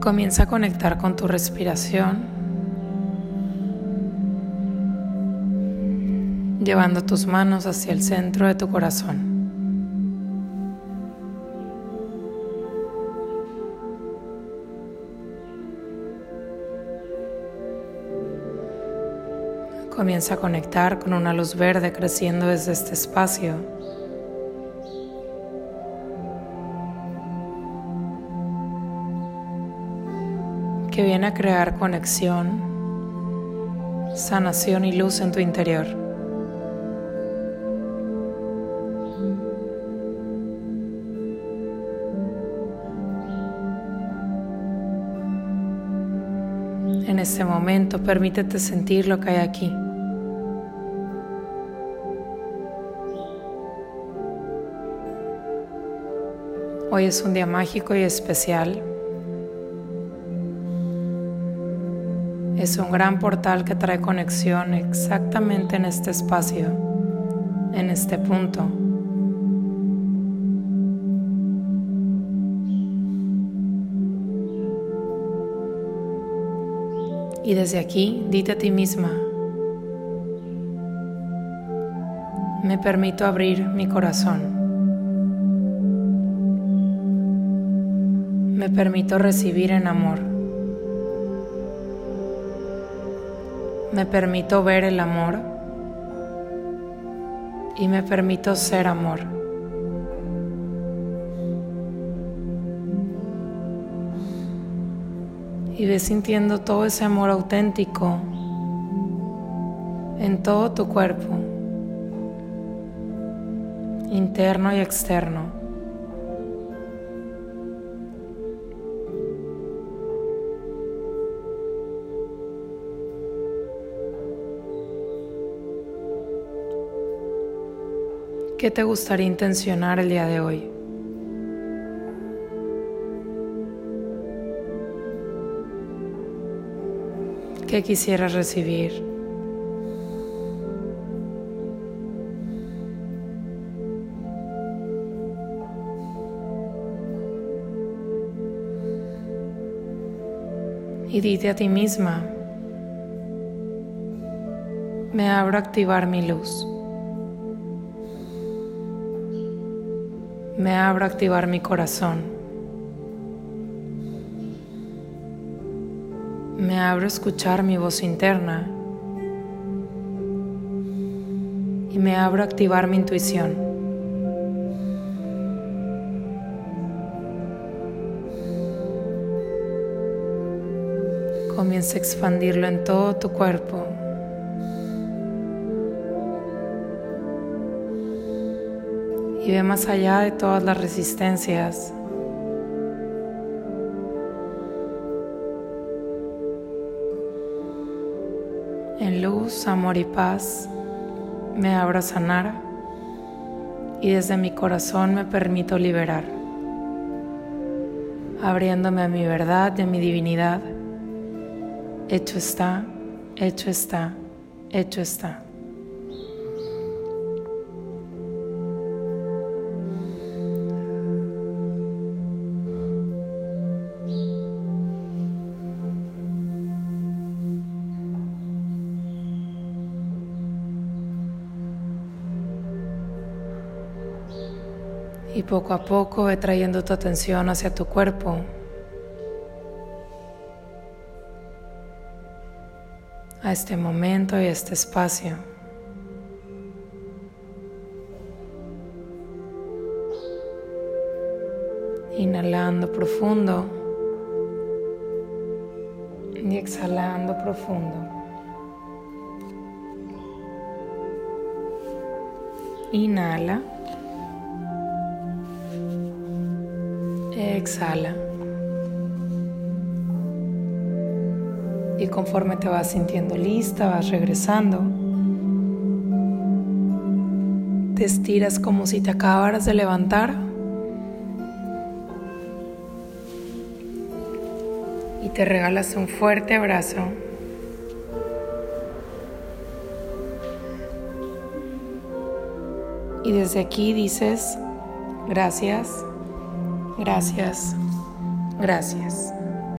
Comienza a conectar con tu respiración, llevando tus manos hacia el centro de tu corazón. Comienza a conectar con una luz verde creciendo desde este espacio. Que viene a crear conexión, sanación y luz en tu interior. En este momento permítete sentir lo que hay aquí. Hoy es un día mágico y especial. Es un gran portal que trae conexión exactamente en este espacio, en este punto. Y desde aquí, dite a ti misma, me permito abrir mi corazón. Me permito recibir en amor. Me permito ver el amor y me permito ser amor. Y ve sintiendo todo ese amor auténtico en todo tu cuerpo, interno y externo. ¿Qué te gustaría intencionar el día de hoy? ¿Qué quisieras recibir? Y dite a ti misma, me abro a activar mi luz. Me abro a activar mi corazón. Me abro a escuchar mi voz interna. Y me abro a activar mi intuición. Comienza a expandirlo en todo tu cuerpo. Y ve más allá de todas las resistencias. En luz, amor y paz me abro a sanar y desde mi corazón me permito liberar, abriéndome a mi verdad y a mi divinidad. Hecho está, hecho está, hecho está. Y poco a poco ve trayendo tu atención hacia tu cuerpo. A este momento y a este espacio. Inhalando profundo y exhalando profundo. Inhala. Exhala. Y conforme te vas sintiendo lista, vas regresando. Te estiras como si te acabaras de levantar. Y te regalas un fuerte abrazo. Y desde aquí dices, gracias. Gracias. Gracias.